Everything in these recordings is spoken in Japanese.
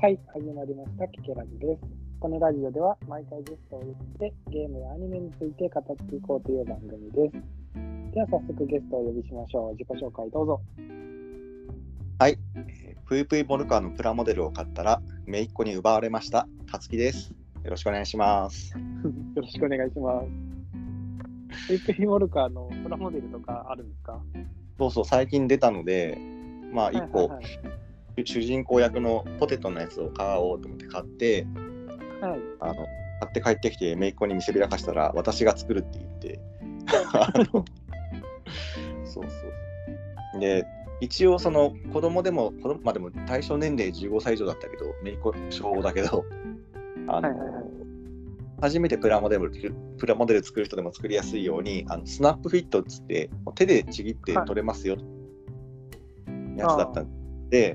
はい、始まりました、キケラジです。このラジオでは毎回ゲストを呼んでゲームやアニメについて語っていこうという番組です。では早速ゲストをお呼びしましょう。自己紹介どうぞ。はい、えーぷいぷいモルカーのプラモデルを買ったら、姪っ子に奪われました。たつきです。よろしくお願いします。よろしくお願いします。ペイペイモルカーのプラモデルとかあるんですか？そうそう、最近出たので、まあ、1個、はい主人公役のポテトのやつを買おうと思って買って、はい。はい、あの買って帰ってきて、姪っ子に見せびらかしたら、私が作るって言って、そうそう。で、一応、その子供でも、子供まあでも対象年齢15歳以上だったけど、姪っ子小5だけど、あの、はいはいはい。初めてプラモデルプラモデル作る人でも作りやすいようにあのスナップフィットっつって手でちぎって取れますよ、やつだったんで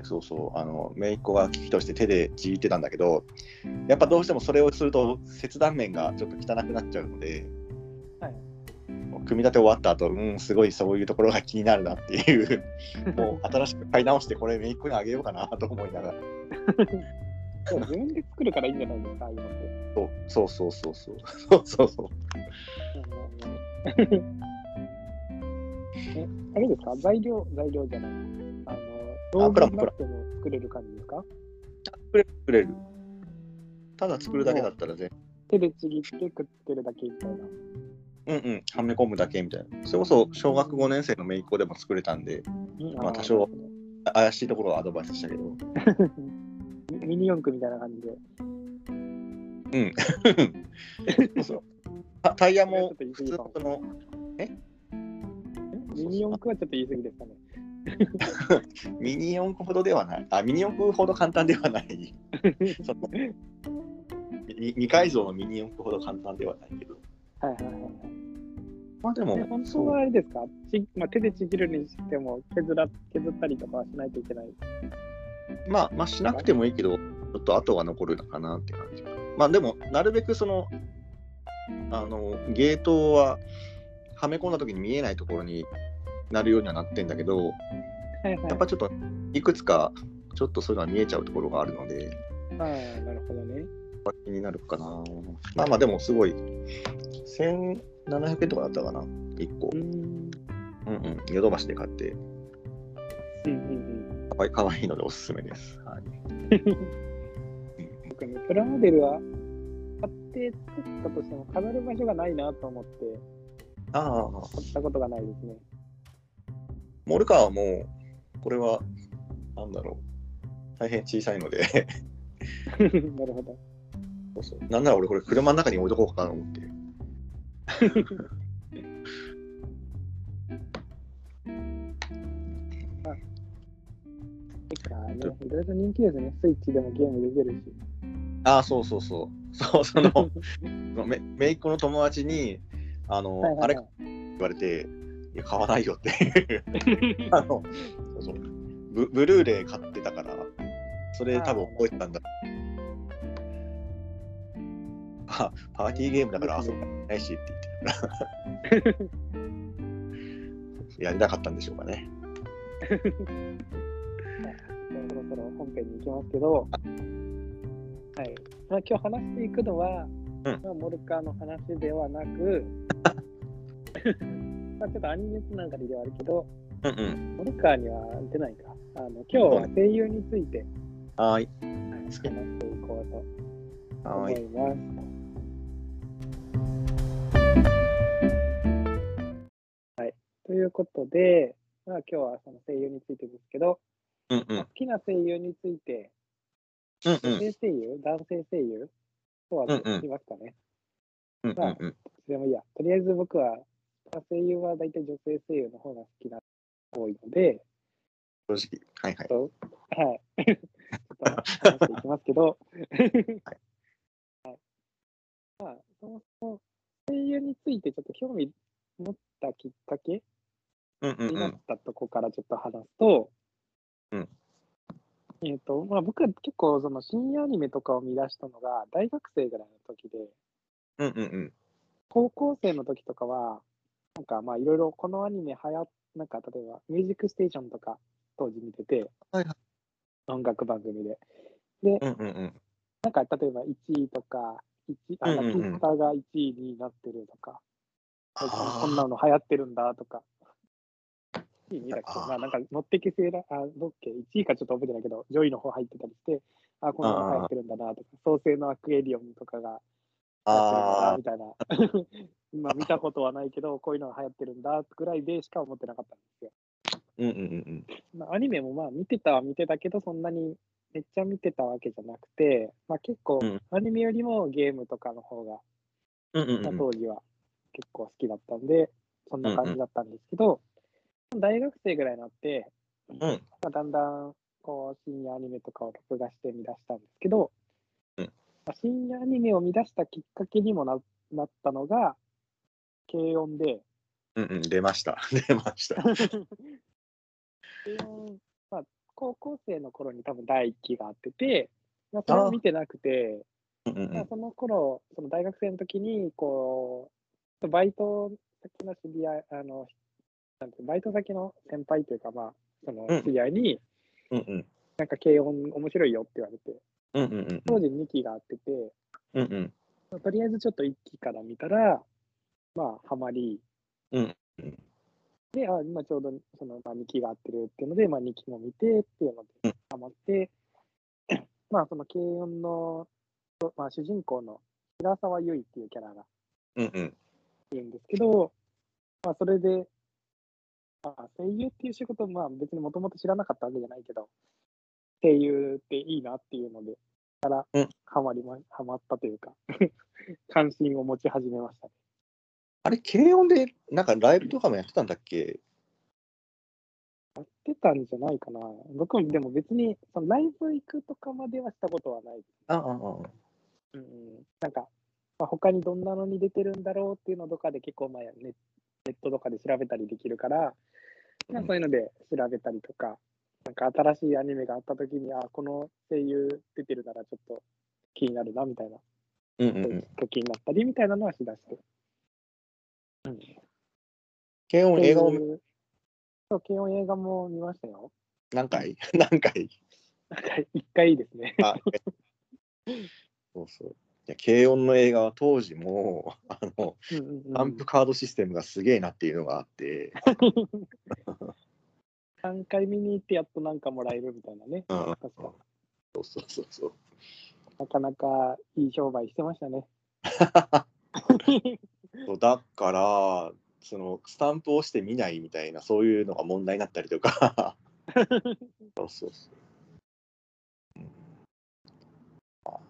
そうそうあの姪っ子が機器として手でちぎってたんだけどやっぱどうしてもそれをすると切断面がちょっと汚くなっちゃうので、はい。組み立て終わった後うんすごいそういうところが気になるなっていう もう新しく買い直してこれ姪っ子にあげようかなと思いながら。でも自分で作るからいいんじゃないですか、今って。そうそうそうそうそう。そうそう え、あれですか？材料、材料じゃない。道具なっても作れる感じですか？作れ作れる。ただ作るだけだったら全手でちぎってくっつけるだけみたいな。うんうん、はめ込むだけみたいな。それこそ小学5年生の姪っ子でも作れたんで、まあ多少怪しいところはアドバイスしたけど。ミミニ四駆みたいな感じで。そうそう。タタイヤも普通のそのミニ四駆はちょっと言い過ぎですかね。ミニ四駆ほどではない。あ、ミニ四駆ほど簡単ではない。そのに二階層のミニ四駆ほど簡単ではないけど。はいはいはいはい。まあでもで、本当はあれですか？ち、まあ、手でちぎるにしても削ら削ったりとかはしないといけない。まあ、まあしなくてもいいけど、ちょっと後が残るのかなって感じ。まあでも、なるべくその、あの、ゲートははめ込んだ時に見えないところになるようにはなってんだけど、はいはい。やっぱちょっといくつかちょっとそういうのは見えちゃうところがあるので、ああ、なるほどね。気になるかな。まあまあでもすごい、1700円とかだったかな、1個う。ん。うんうん、ヨドバシで買って、うんうんかわいかわいいのでおすすめです。はい、うん。僕ね、プラモデルは買って作ったとしても飾る場所がないなと思ってああ、買ったことがないですね。モルカーはもう、これは、なんだろう、大変小さいので、なるほど。そうそうなんなら俺これ車の中に置いとこうかなと思って。てかね、いろいろ人気ですね。スイッチでもゲームできるし。ああ、そうそうそう。そう、その、めめいっ子の友達に、あの、はいはいはいあれ言われて、いや、買わないよって。あの、そうそうブ。ブルーレイ買ってたから、それ多分覚えてたんだ。パパーティーゲームだから 遊ばないしって言ってたから。やりたかったんでしょうかね。そろそろ本編に行きますけど、はい。まあ、今日話していくのは、うんまあ、モルカーの話ではなく、まあちょっとアニメつながりではあるけど、うんうん。モルカーには出ないか。あの今日は声優について、はーい。はい、話していこうと思い。います。はい。ということで、まあ、今日はその声優についてですけど、うんうん。好きな声優について、うんう女ん。性声優、男性声優？とはうんうん聞きますかね。うんうんうん。でもいいや、とりあえず僕は、声優は大体女性声優の方が好きな多いので、正直。はいはい。とはい。ちょっと話していきますけど、はい。まあ、そもそも声優についてちょっと興味持ったきっかけうんうんになっうん。たとこからちょっと話すと、うんえっ、と、まあ僕は結構その深夜アニメとかを見出したのが大学生ぐらいの時で、うんうんうん。高校生の時とかは、なんかまあいろいろこのアニメ流行っなんか例えばミュージックステーションとか当時見てて、はいはい音楽番組で。うんうんうん。なんか例えば1位とか、1あうんうんうんラキスタが1位になってるとか、最近あーこんなの流行ってるんだとか。1位、2位だっけまあなんか乗ってけ性だ、あ、どっけ ?1 位かちょっと覚えてないけど、上位の方入ってたりして、あ、こんなの流行ってるんだなとか、創世のアクエリオンとかがあみたいな。まあ見たことはないけど、こういうのが流行ってるんだぐらいでしか思ってなかったんですよ。あ。うんうんうんまあ、アニメもまあ見てたは見てたけど、そんなにめっちゃ見てたわけじゃなくて、まあ結構うんアニメよりもゲームとかの方が、まあうんうんうん。当時は結構好きだったんで、そんな感じだったんですけど、大学生ぐらいになって、うんまあ、だんだんこう深夜アニメとかを録画して見出したんですけど、深夜アニメを見出したきっかけにもななったのが、軽音で、うんうん。出ました。出ました。軽音、まあ、高校生の頃に多分第一期があってて、まあ、それを見てなくて、うんうんうん。まあ、その頃、その大学生の時に、こう、バイト先の知り合い、あの、なんてバイト先の先輩というか、まあ、そのうん知り合いに、うんうん。なんか軽音面白いよって言われて、うんうんうん。当時2期があってて、うんうん。まあとりあえずちょっと1期から見たら、まあ、ハマり、うんで、あ今ちょうどその、まあ、2期が合ってるっていうので、まあ、2期も見てっていうのうでん、ハマって、まあ、その軽音の、まあ、主人公の平沢優衣っていうキャラがうんうん。いるんですけど、まあ、それで、まあ、声優っていう仕事、まあ、別にもともと知らなかったわけじゃないけど、声優っていいなっていうので、からうん、ハマりま、ハマったというか、関心を持ち始めましたね。あれ、軽音で、なんかライブとかもやってたんだっけ？やってたんじゃないかな。僕もでも別に、そのライブ行くとかまではしたことはない。ああ、ああ。うんうん、なんか、まあ、他にどんなのに出てるんだろうっていうのとかで結構まあネネットとかで調べたりできるから、まあ、そういうので調べたりとか、なんか新しいアニメがあった時に、あ、この声優出てるならちょっと気になるなみたいな、うんうんうん。時になったりみたいなのはしだして。うん、軽音映画をっていうそう、軽音映画も見ましたよ。何回？何回？なんか一回ですね。あ そうそう。いや軽音の映画は当時も、あの、うんうんうんアンプカードシステムがすげえなっていうのがあって、3回見に行ってやっとなんかもらえるみたいなね。そうそうそうそう。なかなかいい商売してましたね。そうだから、そのスタンプをして見ないみたいな、そういうのが問題になったりとか。そ うそうそう。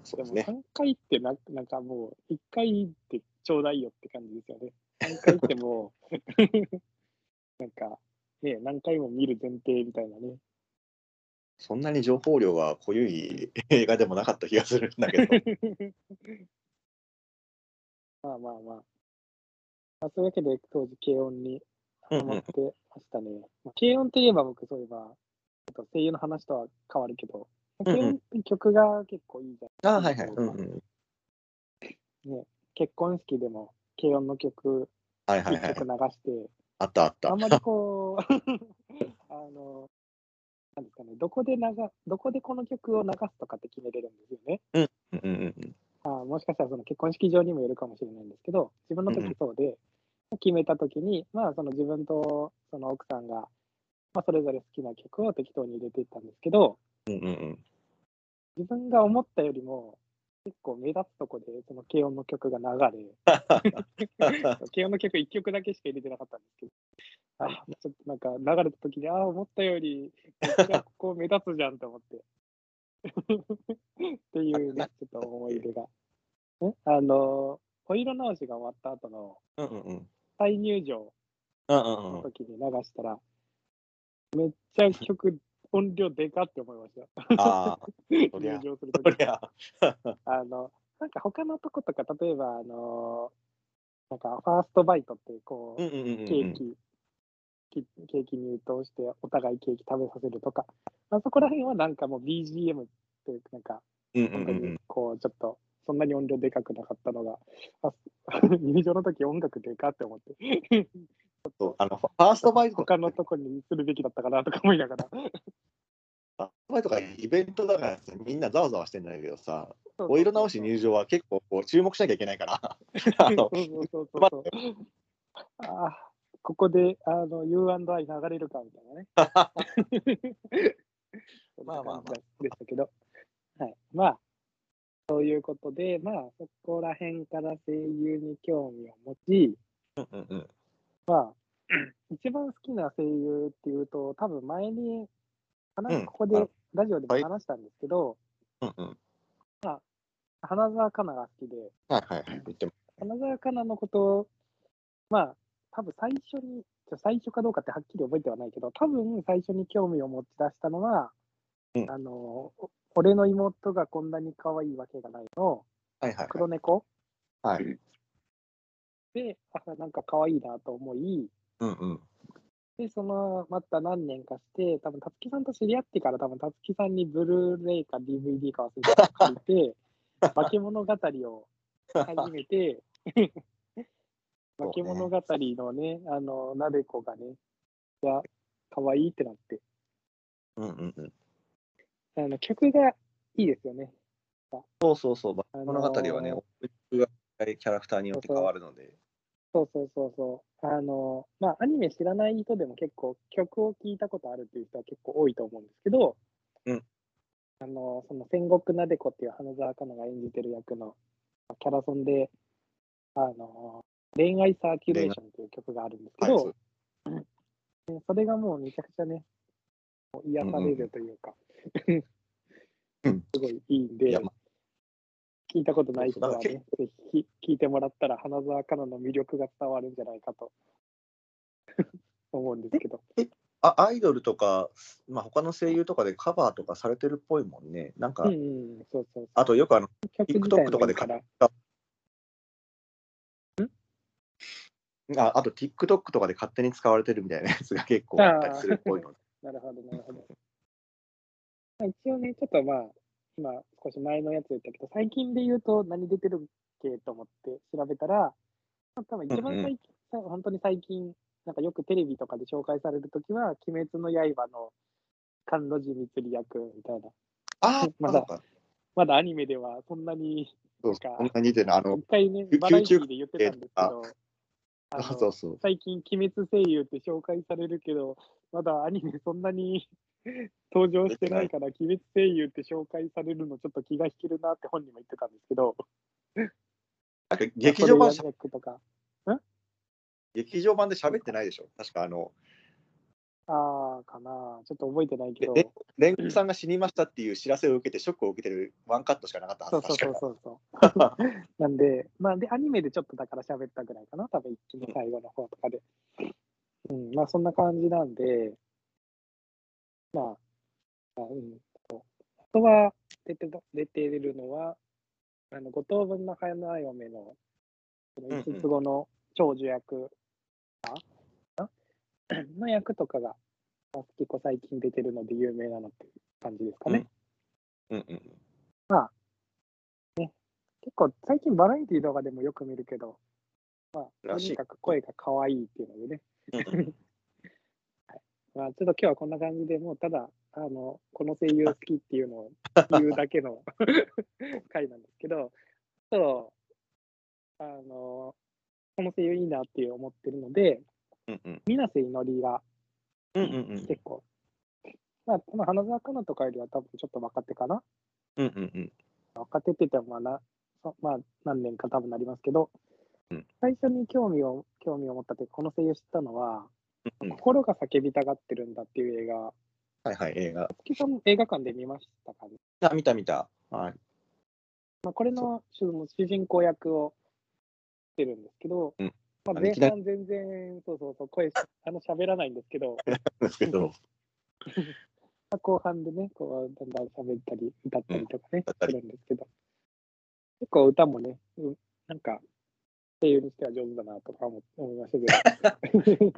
そうでもですね。3回ってななんかもう1回ってちょうだいよって感じですよね。3回ってもう なんかね何回も見る前提みたいなね。そんなに情報量が濃ゆい映画でもなかった気がするんだけど。まあまあまあ。まあ、そういうわけで当時軽音にハマってましたね。まあ、軽音といえば僕そういえば、声優の話とは変わるけど、軽音って曲が結構いいじゃん。あはいはい。うんうん。ね、結婚式でも軽音の曲一はいはいはい。曲流して、あったあった。あんまりこう、あの、なんですかね、どこで流どこでこの曲を流すとかって決めれるんですよね。うんうんうん。あもしかしたらその結婚式場にもよるかもしれないんですけど、自分のうんうん時そうで、決めた時に、まあその自分とその奥さんが、まあそれぞれ好きな曲を適当に入れていったんですけど、うんうんうん。自分が思ったよりも結構目立つとこでその軽音の曲が流れ、軽音の曲1曲だけしか入れてなかったんですけど、あちょっとなんか流れた時に、ああ、思ったより、ここ目立つじゃんと思って。っていうね、ちょっと思い出が。んあの、お色直しが終わった後の。再入場のうん。時に流したら、めっちゃ曲、音量でかって思いました。ああ、入そりゃ場する時そりゃ。あの、なんか他のとことか、例えば、あの、なんかファーストバイトって、こう。ケーキ、きケーキ入刀して、お互いケーキ食べさせるとか、あそこら辺はなんかもう BGM って、なんか、うんうん本当に。こう、ちょっと、そんなに音量でかくなかったのが、あ 入場の時音楽でかって思って、そうあのファーストバイトとか他のとこにするべきだったかなとか思いながら、ファースト会とかイベントだからさみんなざわざわしてんだけどさ、お色直し入場は結構こう注目しなきゃいけないから、あああ、ここであの U&I 流れるかみたいなね。まあまあまあでしたけど。はい。まあ、そういうことで、まあ、そこら辺から声優に興味を持ち、うんうんうんまあ、一番好きな声優っていうと、多分前に、ここであラジオでもはい。話したんですけど、うんうん。花澤香菜が好きで、はいはいはい花澤香菜のことを、まあ、多分最初に、最初かどうかってはっきり覚えてはないけど、多分最初に興味を持ち出したのは、うん。あの、お俺の妹がこんなに可愛いわけがないの、はいはい黒猫。はいあ、なんか可愛いなと思い、うんうん。で、その、また何年かして、多分たつきさんと知り合ってから、多分たつきさんにブルーレイか DVD か忘れてた借りて、化け物語を初めて、化け物語のね、あの、なでこがね、が、可愛いってなって、うんうんうん。あの、曲がいいですよね。そうそうそう、あのー物語はね、オープニングがキャラクターによって変わるので。そうそうそうそう。あの、まあ、アニメ知らない人でも結構曲を聴いたことあるっていう人は結構多いと思うんですけど、うん。あの、その戦国なでこっていう花澤香菜が演じてる役のキャラソンで、あの、恋愛サーキュレーションっていう曲があるんですけはい、ど、そう。ねそれがもうめちゃくちゃね、癒されるというか、うん。すごいいいんで。ま聞いたことない人はね、ぜひ聞いてもらったら、花澤香菜の魅力が伝わるんじゃないかと 思うんですけど。あアイドルとか、まあ、他の声優とかでカバーとかされてるっぽいもんね。なんか、うんうん、そうそう。あとよくあの、TikTok とかでもいいから。ああと TikTok とかで勝手に使われてるみたいなやつが 結構あったりするっぽいので。なるほど、なるほど。まあ一応ね、ちょっとまあ、今少し前のやつ言ったけど、最近で言うと何出てるっけと思って調べたら、まあ多分一番最近、さ本当に最近、なんかよくテレビとかで紹介されるときは、鬼滅の刃の甘露寺光役みたいな。あまだまだアニメではそんなに、そんかんな似てるの。あの一、回ねバラエティーで言ってたんですけあど、あそうそう。最近、鬼滅声優って紹介されるけど、まだアニメそんなに登場してないから、鬼滅声優って紹介されるのちょっと気が引けるなって本人も言ってたんですけど、なんか劇場版しゃとか、劇場版で喋ってないでしょ？確かあの、あーかな、ちょっと覚えてないけど、でレンコさんが死にましたっていう知らせを受けて、ショックを受けてるワンカットしかなかったはずそうそうそう確そうそう。か なんで、まあ、で、アニメでちょっとだから喋ったぐらいかな、多分一気の最後の方とかで。うん、まあ、そんな感じなんで、まあ、あうん、そうあとは出てた出てるのは、あの、五等分の花嫁の、そのうんうん。五つ子の長女役の役とかが、まあ結構最近出てるので有名なのっていう感じですかね。うん。うん。結構最近バラエティとかでもよく見るけど、まあ、とにかく声が可愛いっていうのでね、うんうん まあ、ちょっと今日はこんな感じでもうただ、あの、この声優好きっていうのを言うだけの 回なんですけど、そう、あの、この声優いいなって思ってるので、うんうん。水瀬いのりがうんうんうん。結構、まあ、まあ花澤香菜とかよりは多分ちょっと若手かな。うんうんうん。若手って言ってもまあな、そまあ、何年か多分なりますけど、うん。最初に興味を興味を持ったというか、この声優知ったのは、うん心が叫びたがってるんだっていう映画、はいはい、映画。月さん映画館で見ましたかね？あ、見た見た。はい。まあ、これの主主人公役をしてるんですけど、うんまあ、前半全然、そうそうそう、声、あの喋らないんですけど、ですけど、ま あ後半でね、こう、だんだん喋ったり、歌ったりとかね、歌ったりするんですけど、結構歌もね、うん、なんか、声優にしては上手だなとか思思いましたけど、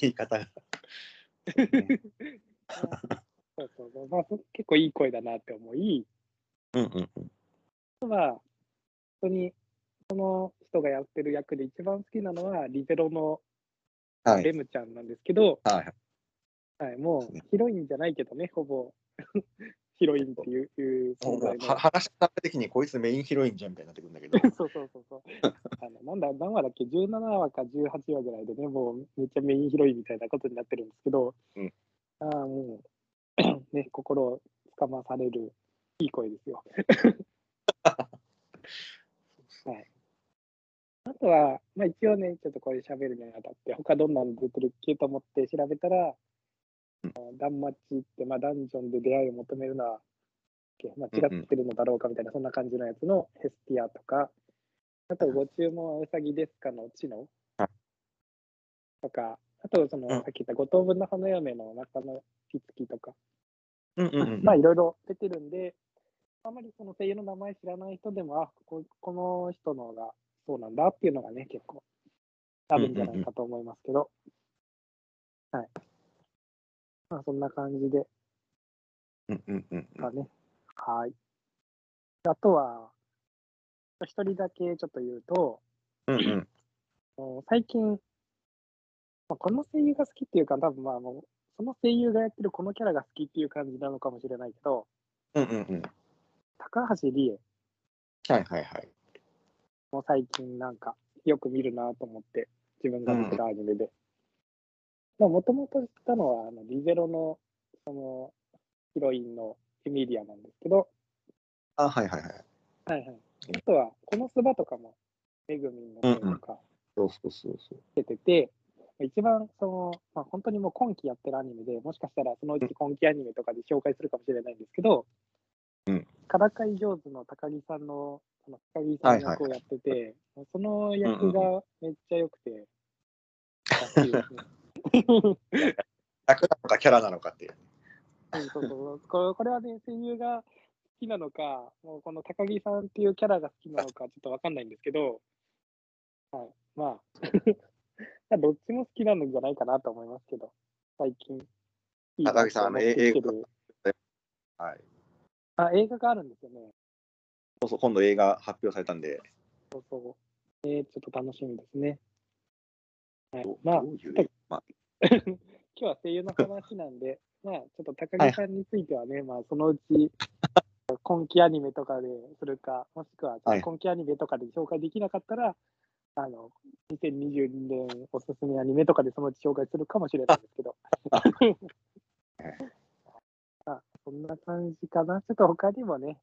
言い方が。そうそうそう、まあ、そ結構いい声だなって思い、うんうんうん。まあ、本当に、その人がやってる役で一番好きなのは、リベロのはい。レムちゃんなんですけど、はい。はい、もうヒロインじゃないけどね、ほぼヒロインっていういう存在のは話の流れ的にこいつメインヒロインじゃんみたいになってくるんだけど、そうそうそうそう。あのなんだ、何話だっけ、17話か18話ぐらいでね、もうめっちゃメインヒロインみたいなことになってるんですけど、うんああ、もう、ね、心をつかまされるいい声ですよ。はい。あとは、まあ一応ね、ちょっとこれ喋るにあたって、他どんなの出てるっけと思って調べたら、ダンマッチって、まあダンジョンで出会いを求めるのは、間違ってるのだろうかみたいな、そんな感じのやつのヘスティアとか、あと、ご注文はウサギですかの知能はい。とか、あと、その、うん。さっき言った五等分の花嫁の中のピツキとか、まあ、いろいろ出てるんで、あまりその声優の名前知らない人でも、あ、ここの人のがそうなんだっていうのがね、結構あるんじゃないかと思いますけど、はい。まあ、そんな感じでうんうんうんうんかね。はい。あとは、一人だけちょっと言うと、うんうん最近、まあ、この声優が好きっていうか、多分まあもう、その声優がやってるこのキャラが好きっていう感じなのかもしれないけど、うんうんうん高橋理恵はいはいはい。も最近なんかよく見るなと思って、自分が見てるアニメで。まあ、もともと知ったのは、あの、リゼロの、その、ヒロインのエミリアなんですけど、あ、はいはいはい。はいはい。あとは、このスバとかも、めぐみんの声とかそうそうそうそう。出てて、一番その、まあ、本当にもう今期やってるアニメで、もしかしたらそのうち今期アニメとかで紹介するかもしれないんですけど、うんからかい上手の高木さんの、その高木さん役をやってて、その役がめっちゃ良くて、好きですね。役なのかキャラなのかっていう。うんそうそうこれこれはね、声優が好きなのか、もうこの高木さんっていうキャラが好きなのか、ちょっとわかんないんですけど、はい、まあ、まあどっちも好きなんじゃないかなと思いますけど、最近。いいな高木さんあのと思ってきてるはい。あ、映画があるんですよね。そうそう、今度映画発表されたんで、そうそう。えー、ちょっと楽しみですね。はいまあ、まあ、今日は声優の話なんで、まあ、ちょっと高木さんについてはね、まあ、そのうち、今期アニメとかでするか、もしくははい。今期アニメとかで紹介できなかったら、あの、2022年おすすめアニメとかでそのうち紹介するかもしれないですけど。あ、そんな感じかな。ちょっと他にもね、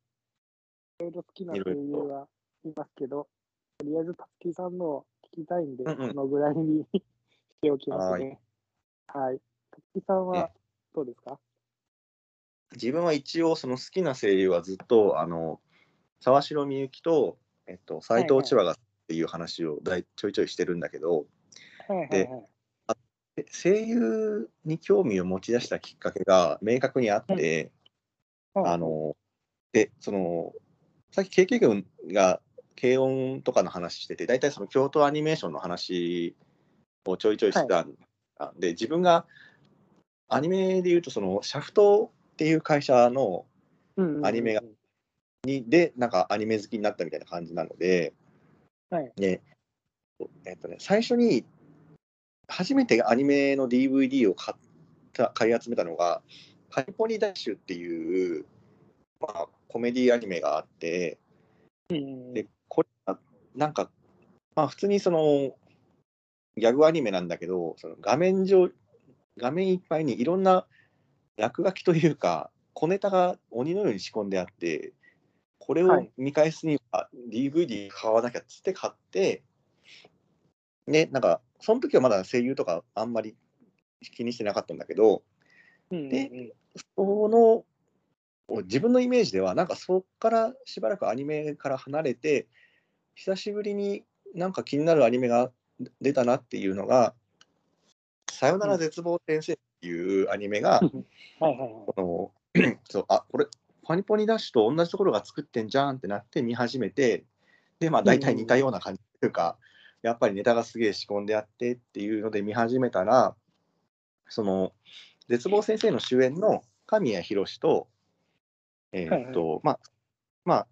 いろいろ好きな声優はいますけど、とりあえず、たつきさんのを聞きたいんで、うんうん。このぐらいにしておきますね。はい。たつきさんはねどうですか？自分は一応その好きな声優はずっと、あの、沢城みゆきと、えっと、斎藤千葉がっていう話をだいちょいちょいしてるんだけど、はいはいではい。で声優に興味を持ち出したきっかけが明確にあって、はいあ、の、で、その、さっき KK 君が軽音とかの話してて、大体その京都アニメーションの話をちょいちょいしてたんで、自分がアニメで言うと、その、シャフトっていう会社のアニメがにで、なんかアニメ好きになったみたいな感じなので、はい。ねえっとね、最初に初めてアニメの DVD を買った買い集めたのが、カリフォルニダッシュっていう、まあ、コメディアニメがあって、でこれはなんか、まあ、普通にそのギャグアニメなんだけど、その画面上、画面いっぱいにいろんな落書きというか、小ネタが鬼のように仕込んであって、これをはい。見返すには DVD 買わなきゃっつって買って、で、なんか、その時はまだ声優とかあんまり気にしてなかったんだけど、うんうんうん。でその自分のイメージでは、なんかそこからしばらくアニメから離れて、久しぶりになんか気になるアニメが出たなっていうのが、さよなら絶望先生っていうアニメが、はいはいはい。この そうあこれ、パニポニダッシュと同じところが作ってんじゃんってなって見始めて、で、まあ大体似たような感じというか、やっぱりネタがすげえ仕込んであってっていうので見始めたら、その、絶望先生の主演の神谷博と、えーっと、まあ、まあ、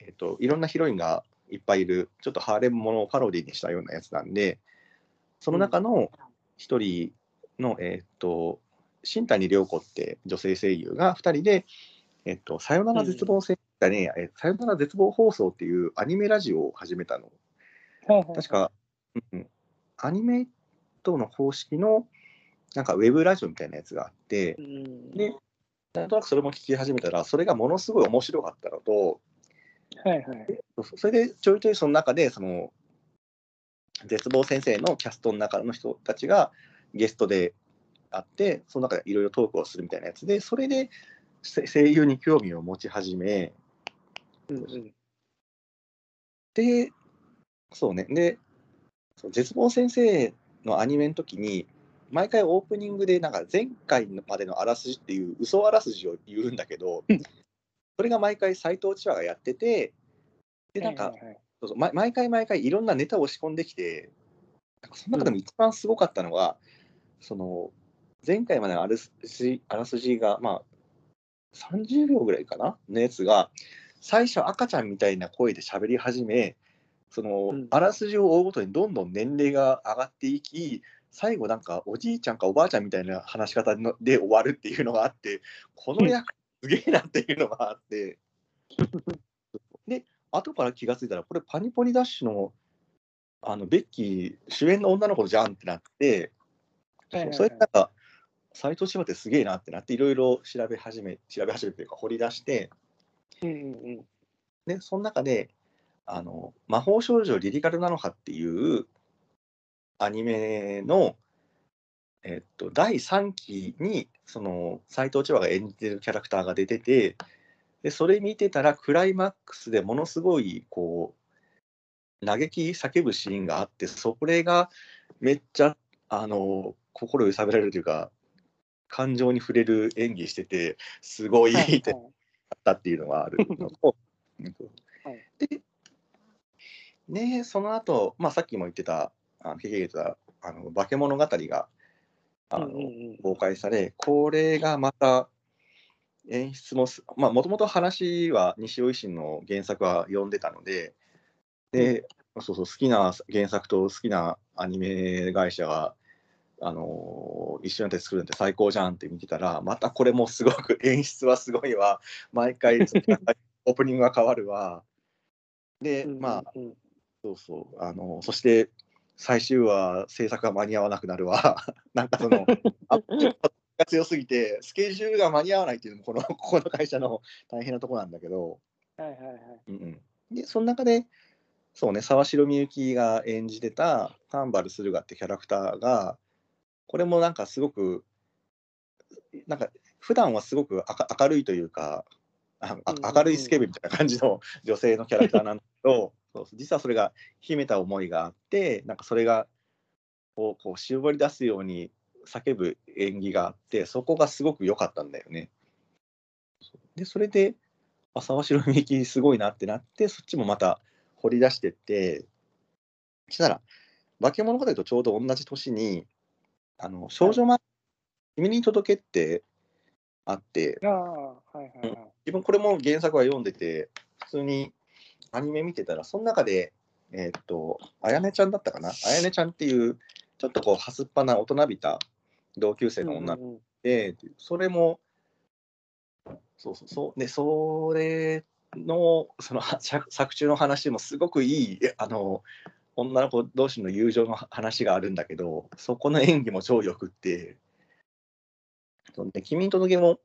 えーっと、いろんなヒロインがいっぱいいる、ちょっとハーレムものをパロディにしたようなやつなんで、その中の一人の、えーっと、新谷涼子って女性声優が2人で、えっと、さよなら絶望戦だね、えさよなら絶望放送っていうアニメラジオを始めたの。確か、うん、アニメとの公式のなんかウェブラジオみたいなやつがあって、うん。で、なんとなくそれも聞き始めたら、それがものすごい面白かったのと、はいはい。それでちょいちょいその中で、その、絶望先生のキャストの中の人たちがゲストであって、その中でいろいろトークをするみたいなやつで、それでせ声優に興味を持ち始め、うんうん。で、そうね、で、絶望先生のアニメの時に、毎回オープニングで、なんか前回までのあらすじっていう嘘あらすじを言うんだけどうん、それが毎回斎藤千和がやってて、で、なんか毎回毎回いろんなネタを仕込んできて、その中でも一番すごかったのが、その前回までのあらすじあらすじが、まあ、30秒ぐらいかな？のやつが、最初赤ちゃんみたいな声で喋り始め、その、うん。あらすじを追うごとにどんどん年齢が上がっていき、最後なんかおじいちゃんかおばあちゃんみたいな話し方ので終わるっていうのがあって、この役すげえなっていうのがあって、で、後から気がついたら、これパニポニダッシュのあのベッキー主演の女の子じゃんってなって、はいはいはい。それでなんか、斎藤千葉ってすげえなってなって、いろいろ調べ始め、調べ始めというか掘り出して、うんうんうん。で、その中で、あの、魔法少女リリカルなのかっていうアニメの、えっと、第3期に、その、斎藤千葉が演じてるキャラクターが出てて、で、それ見てたら、クライマックスでものすごい、こう、嘆き叫ぶシーンがあって、それがめっちゃ、あの、心揺さぶられるというか、感情に触れる演技してて、すごいはいってあったっていうのがあるのと、で、ね、その後、まあさっきも言ってた、あのってたあの化け物語があの、うんうんうん。公開され、これがまた演出もす、まあもともと話は西尾維新の原作は読んでたので、で、そうそう、好きな原作と好きなアニメ会社が、あの一緒になって作るなんて最高じゃんって見てたら、またこれもすごく 演出はすごいわ、毎回 オープニングが変わるわ。で、まあ、うんそうそう、あのそして最終話、制作が間に合わなくなるわ。なんかその、あが強すぎて、スケジュールが間に合わないっていうのもこの、こ この会社の大変なところなんだけど、はいはいはい。うんうん、で、その中で、そうね、沢城みゆきが演じてた丹原駿河ってキャラクターが、これもなんかすごく、なんか普段はすごく明明るいというか、明るいスケベみたいな感じの女性のキャラクターなんだけど、そうそう実はそれが秘めた思いがあって、なんかそれがこうこう絞り出すように叫ぶ演技があって、そこがすごく良かったんだよね。で、それで、あ沢城みゆきすごいなってなって、そっちもまた掘り出してって、そしたら、化け物語とちょうど同じ年に、あの少女漫画、君に届けってあって、ああ、はいはいはい。自分これも原作は読んでて、普通にアニメ見てたら、その中で、えーっと、あやねちゃんだったかな？あやねちゃんっていう、ちょっとこう、はすっぱな大人びた同級生の女。の子うんうん。それも、そうそうそう、で、それの、そのは作作中の話もすごくいい、あの、女の子同士の友情の話があるんだけど、そこの演技も超よくって、そうで君に届けも、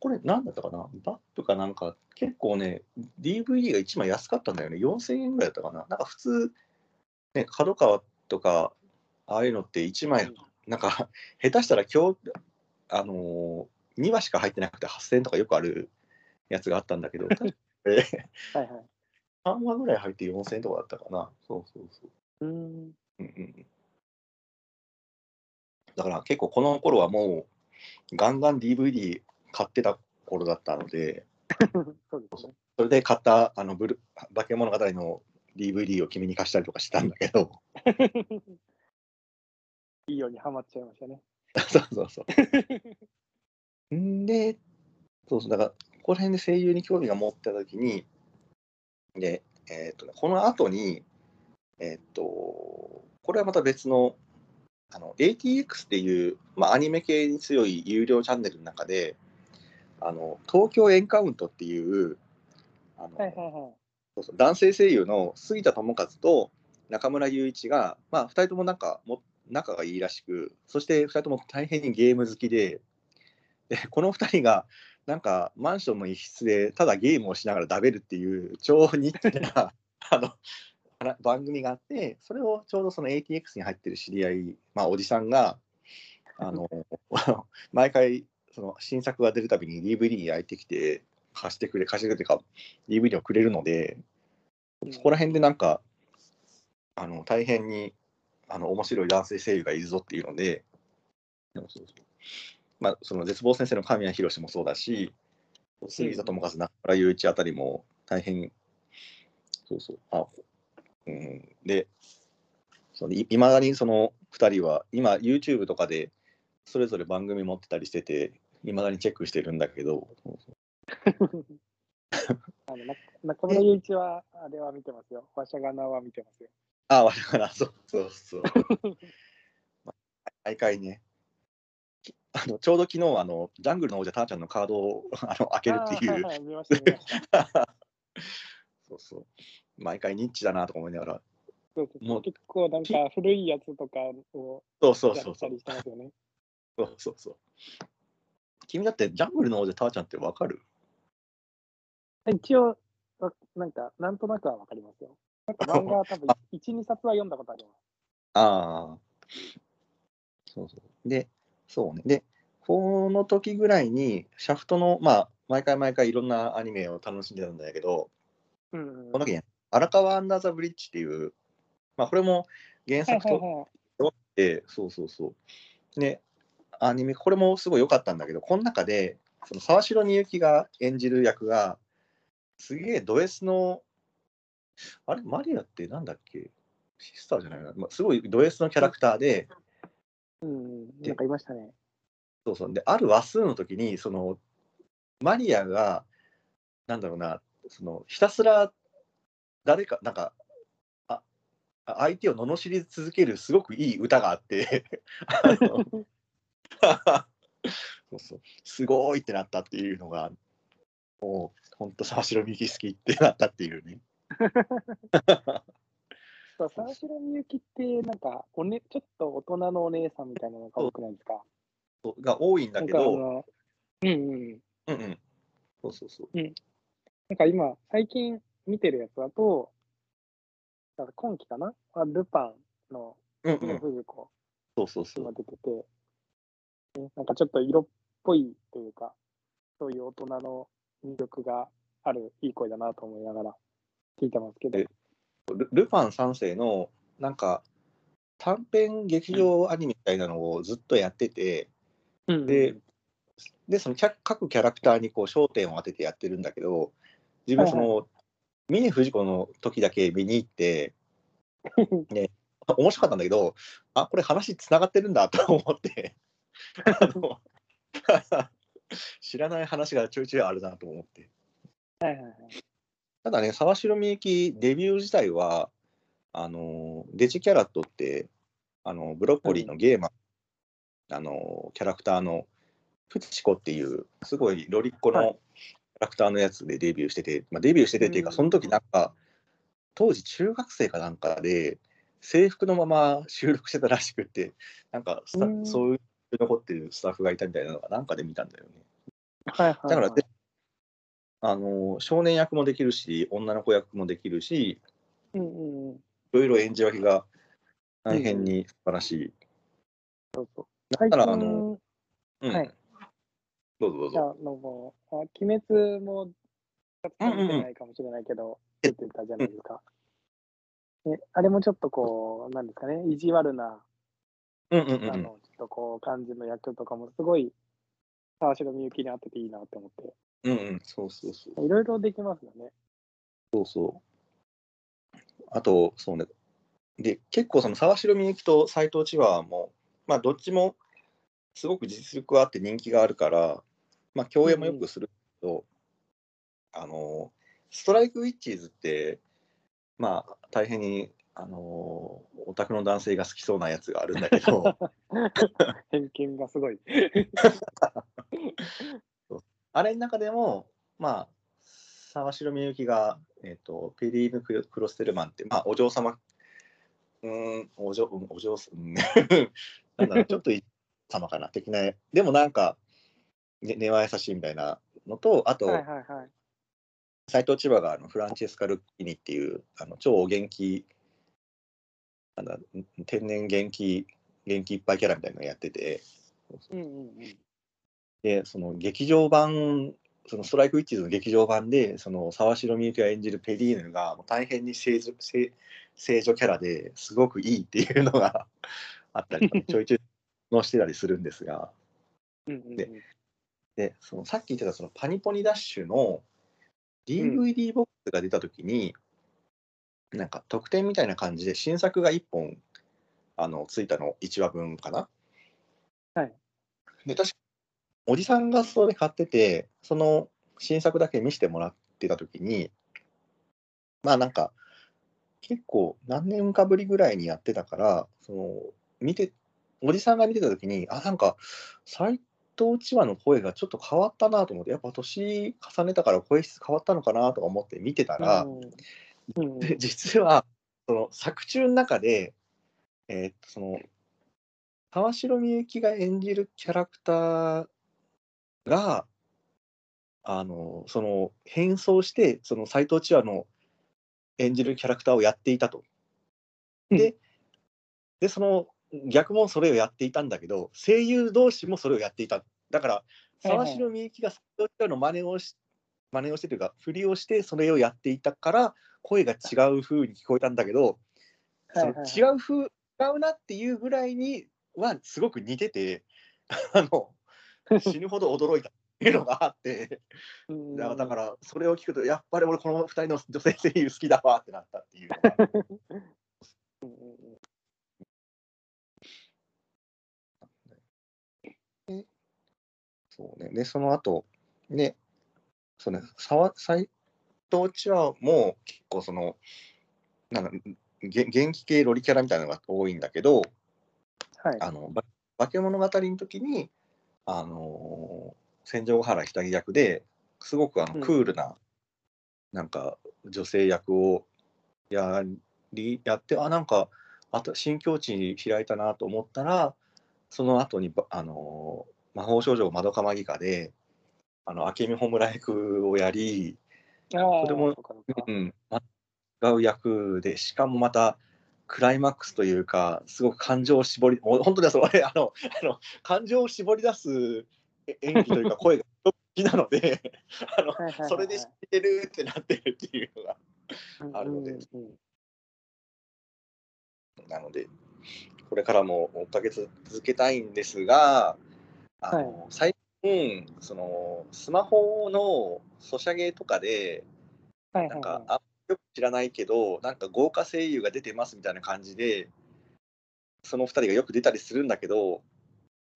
これ何だったかな？バップかなんか、結構ね、DVD が1枚安かったんだよね。4000円ぐらいだったかな。なんか普通、ね、角川とか、ああいうのって1枚、なんか、下手したら今日、あのー、2話しか入ってなくて8000円とかよくあるやつがあったんだけど、はいはい。3話ぐらい入って4000円とかだったかな。そうそうそう。うん。うんうんうんだから結構この頃はもうガンガン DVD 買ってた頃だったので、そうですね。それで買ったあのブル化け物語の DVD を君に貸したりとかしたんだけど、いいようにハマっちゃいましたね。そうそうそう。んで、そうそう、だから、ここら辺で声優に興味が持ったときに、で、えーっとね、この後に、えーっと、これはまた別のあの ATX っていう、まあ、アニメ系に強い有料チャンネルの中で、あの東京エンカウントっていう、あのはいはいはい。そうそう男性声優の杉田智和と中村雄一が、まあ、2人ともなんかも仲がいいらしく、そして2人とも大変にゲーム好きで、でこの2人がなんかマンションの一室でただゲームをしながら食べるっていう超ニッチな あの番組があって、それをちょうどその ATX に入ってる知り合い、まあ、おじさんが、あの 毎回その新作が出るたびに DVD に焼いてきて貸してくれ、貸してくれっていうか、DVD をくれるので、そこら辺でなんか、あの大変にあの面白い男性声優がいるぞっていうので、でもそうそう。まあ、その絶望先生の神谷博もそうだし、杉田智和、中村雄一あたりも大変、そうそう、あうん、で、そのいいまだにその2人は、今、YouTube とかでそれぞれ番組持ってたりしてて、いまだにチェックしてるんだけど、あのな中村雄一は、あれは見てますよ。わしゃがなは見てますよ。あ、わかな、そうそうそう。まあ毎回ね、きあのちょうど昨日あのジャングルの王者ターちゃんのカードをあの開けるっていう、あーはいはい、見ました、見ました。そうそう、毎回ニッチだなとか思いながら、そうそうもう結構なんか古いやつとかをそうそうやったそうそうりしてますよね。そうそうそう。君だってジャングルの王者ターちゃんってわかる？一応、わなんか、なんとなくはわかりますよ。なんか漫画は多分 1、2冊は読んだことあります。ああ。そうそう。で、そうね。で、この時ぐらいに、シャフトの、まあ、毎回毎回いろんなアニメを楽しんでたんだけど、うんうん。この時に、荒川アンダーザブリッジっていう、まあ、これも原はい作はいとはい。で、そうそうそう。で、アニメ、これもすごい良かったんだけど、この中で、その沢城みゆきが演じる役が、すげえド S の、あれ、マリアってなんだっけ？シスターじゃないな、まあ、すごいド S のキャラクターで、うんうん。なんかいましたね。そうそう。で、ある話数の時に、その、マリアが、なんだろうな、その、ひたすら、誰か、なんか、あ、あ相手を罵り続けるすごくいい歌があって、あの そうそう、すごいってなったっていうのが、もう、本当、沢城みゆき好きってなったっていうね。そう沢城みゆきって、なんかお、ね、ちょっと大人のお姉さんみたいなのが多くないですか？そうが多いんだけど、の、うんうん。うんうん。そうそうそう。なんか今、最近見てるやつだと、今期かな？あルパンのうんうね、ん。そうそうそうが。出てて、ねなんかちょっと色っぽいというか、そういう大人の魅力があるいい声だなと思いながら聞いてますけど。え。ルルパン三世のなんか短編劇場アニメみたいなのをずっとやってて、うんででその各キャラクターにこう焦点を当ててやってるんだけど自分その、峰不二子の時だけ見に行って、ね、面白かったんだけどあこれ話つながってるんだと思ってあの知らない話がちょいちょいあるなと思って。はいはいはい。ただね、沢城みゆき、デビュー自体は、あのデジキャラットって、あのブロッコリーのゲーマー、あのキャラクターのプチコっていう、すごいロリッコはいのキャラクターのやつでデビューしてて、まあ、デビューしててっていうか、うんその時なんか、当時中学生かなんかで、制服のまま収録してたらしくって、なんかそういう残ってるスタッフがいたみたいなのが、なんかで見たんだよね。はいはい、だから、あの少年役もできるし、女の子役もできるし、うんうんうん。いろいろ演じ分けが大変に素晴らしい。そうそう。だから、あの、うんはいどうぞどうぞ。あ、あのもう、あ鬼滅も、見てないかもしれないけど、出てたじゃないですか。ね、あれもちょっとこう、なんですかね、意地悪な、うんうんうんうん。あの、ちょっとこう、感じの役とかもすごい、沢城みゆきに当てていいなって思って、うんうん、そうそうそう。いろいろできますよね。そうそう。あと、そうね。で、結構その沢城みゆきと斎藤千和も、まあ、どっちもすごく実力があって人気があるから、まあ、共演もよくするけど、あの、ストライクウィッチーズって、まあ、大変にあのーオタクの男性が好きそうなやつがあるんだけど。偏見がすごい。あれの中でもまあ沢城みゆきが、えー、とペリーヌ・クロステルマンって、まあ、お嬢様。うーんお嬢うんお嬢うん。なんだろう ちょっとい様かな。的な。でもなんか、ね、根は優しいみたいなのとあと、はいはいはい。斎藤千葉があのフランチェスカ・ルッキニっていうあの超元気なんだ天然元気元気いっぱいキャラみたいなのやってて。うんうんうん。でその劇場版そのストライクウィッチズの劇場版でその沢城みゆきが演じるペリーヌがもう大変に正女正正女キャラですごくいいっていうのがあったり ちょいちょいのしてたりするんですが。うんうんうん。ででそのさっき言ってたそのパニポニダッシュの DVD ボックスが出た時に、なんか特典みたいな感じで新作が1本あのついたの1話分かな？はい。で確かおじさんがそれ買っててその新作だけ見せてもらってた時にまあなんか結構何年かぶりぐらいにやってたからその見ておじさんが見てた時にあなんか斎藤千和の声がちょっと変わったなと思ってやっぱ年重ねたから声質変わったのかなとか思って見てたら、うんうんで実はその作中の中で、えーっとその川城みゆきが演じるキャラクターがあのその変装してその斎藤千和の演じるキャラクターをやっていたと。で,、でその逆もそれをやっていたんだけど声優同士もそれをやっていた。だから沢城みゆきが斎藤千和の真似をし真似をしてというか振りをしてそれをやっていたから声が違う風に聞こえたんだけど、違う風違うなっていうぐらいにはすごく似てて あの死ぬほど驚いたっていうのがあってうん。だからそれを聞くとやっぱり俺この2人の女性声優好きだわってなったっていう。そうね。でその後ねそうね沢斎藤千和も結構そのなんかげ元気系ロリキャラみたいなのが多いんだけど、はい。あのば化け物語の時に、あの戦場ヶ原ひたぎ役ですごくあうんのクールな、なんか女性役をやりやってあなんかあと新境地開いたなと思ったらその後にばあの魔法少女まどかマギカであの明美穂村役をやり、ああ、それもそうん、ま違う役でしかもまたクライマックスというかすごく感情を絞りもう本当にそれ あのあの感情を絞り出すえ演技というか 声が好きなので あのはいはいはいはい。それで知ってるってなってるっていうのがあるので。うんうんうんなのでこれからも追っかけ続けたいんですがあの、最近そのスマホのソシャゲとかではいはいなんか、はあよく知らないけど、なんか豪華声優が出てますみたいな感じで、その2人がよく出たりするんだけど、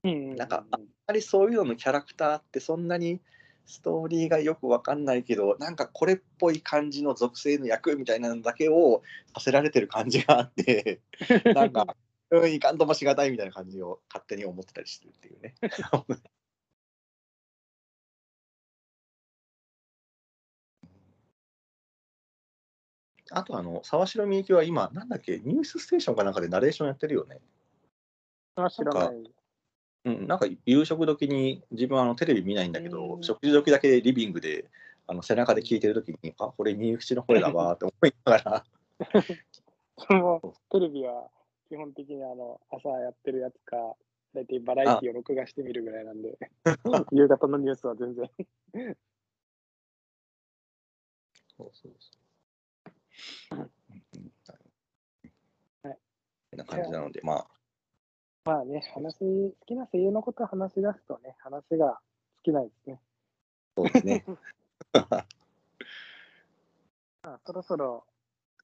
い。うんうんうんなんかあんまりそういうののキャラクターってそんなにストーリーがよくわかんないけど、なんかこれっぽい感じの属性の役みたいなのだけをさせられてる感じがあって、なんか、うん、いかんともしがたいみたいな感じを勝手に思ってたりするっていうね。あとあの沢城みゆきは今なんだっけ？ニュースステーションかなんかでナレーションやってるよね。あ知らない。うん、なんか夕食時に自分はあのテレビ見ないんだけど、うん食事時だけリビングであの背中で聞いてる時にあこれみゆきちの声だわって思いながらそのテレビは基本的にあの朝やってるやつか、大体バラエティを録画してみるぐらいなんで、夕方のニュースは全然。そうそうそうはいな感じなのでまあまあね、話、好きな声優のことを話し出すとね、話が尽きないですね。そうですね。まあ、そろそろ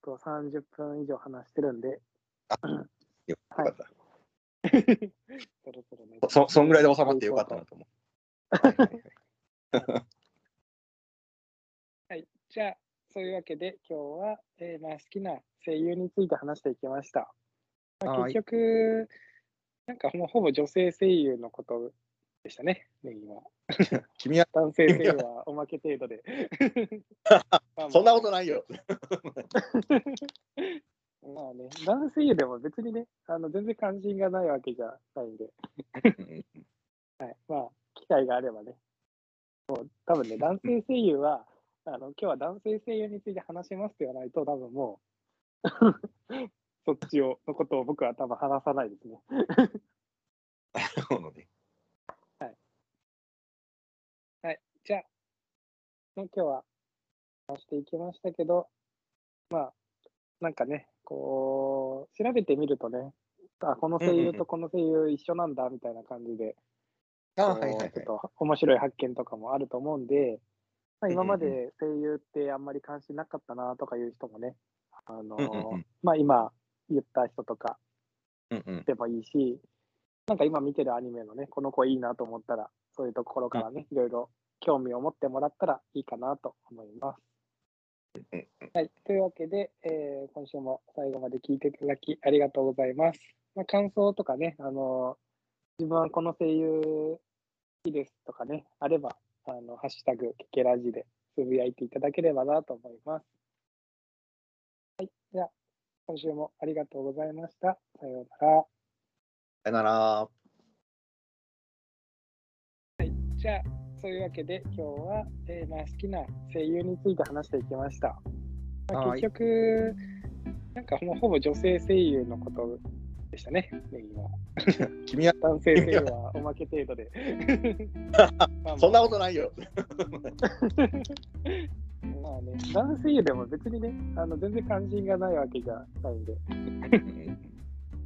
こう30分以上話してるんで、よかった。そろそろね。そそんぐらいで収まってよかったなと思う。はいはいはい はい、じゃあ、そそういうわけで今日は、えーまあ、好きな声優について話していきました。まあ、はい結局、なんかもうほぼ女性声優のことでしたね、メインは。君は男性声優はおまけ程度で。そんなことないよ。まあね、男性でも別にね、あの全然関心がないわけじゃないんで、はい、まあ、機会があればね、もう多分ね、男性声優は、あの今日は男性声優について話しますって言わないと、多分もう、そっちをのことを僕は多分話さないですね。なるほどね。はい、じゃあ、もう今日は話していきましたけど、まあ、なんかね、こう、調べてみるとね、あ、この声優とこの声優一緒なんだみたいな感じで。ちょっと面白い発見とかもあると思うんで、まあ、今まで声優ってあんまり関心なかったなとかいう人もね、あのうんうんうんまあ、今言った人とか。でもいいし、なんか今見てるアニメのね、この子いいなと思ったら、そういうところからね、いろいろ興味を持ってもらったらいいかなと思います。うんはい、というわけで、えー今週も最後まで聞いていただきありがとうございます。まあ、感想とかね、あの自分はこの声優好きですとかね、あれば、あのハッシュタグ、ケケラジでつぶやいていただければなと思います。はい、では、今週もありがとうございました。さようなら。さよなら。じゃあ、そういうわけで今日は、えーまあ、好きな声優について話していきました。まあ、はい結局、なんかもうほぼ女性声優のことでしたね、メインは。君は男性声優はおまけ程度で。そんなことないよ。まあね、男性でも別にね、あの全然関心がないわけじゃないんで、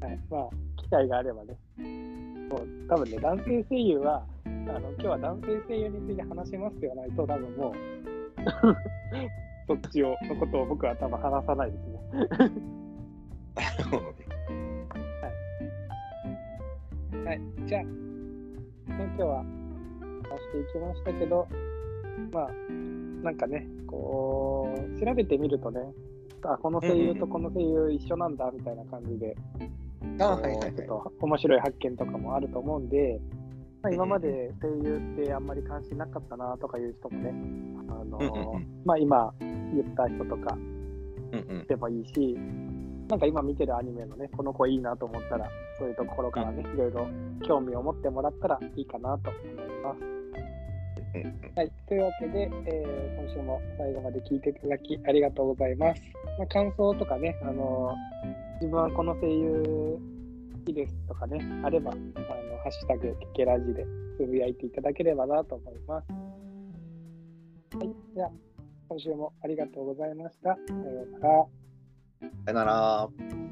はい、まあ、機会があればね、もう多分ね、男性声優は、あの今日は男性声優について話しますって言わないと、多分もう、そっちをのことを僕は多分話さないですね。はい、じゃあ、ね、今日は話していきましたけど、まあ、なんかね、こう、調べてみるとね、あ、この声優とこの声優一緒なんだみたいな感じで、あこうはいはいはい。ちょっと面白い発見とかもあると思うんで、まあ、今まで声優ってあんまり関心なかったなとかいう人もね、あのうんうんうんまあ、今言った人とか。でもいいし、なんか今見てるアニメのね、この子いいなと思ったら、そういうところからね、いろいろ興味を持ってもらったらいいかなと思います。はい、というわけで、えー今週も最後まで聞いていただきありがとうございます。まあ、感想とかね、あの自分はこの声優好きですとかね、あれば、あのハッシュタグ、ケケラジでつぶやいていただければなと思います。はい、では、今週もありがとうございました。さようなら。さよなら。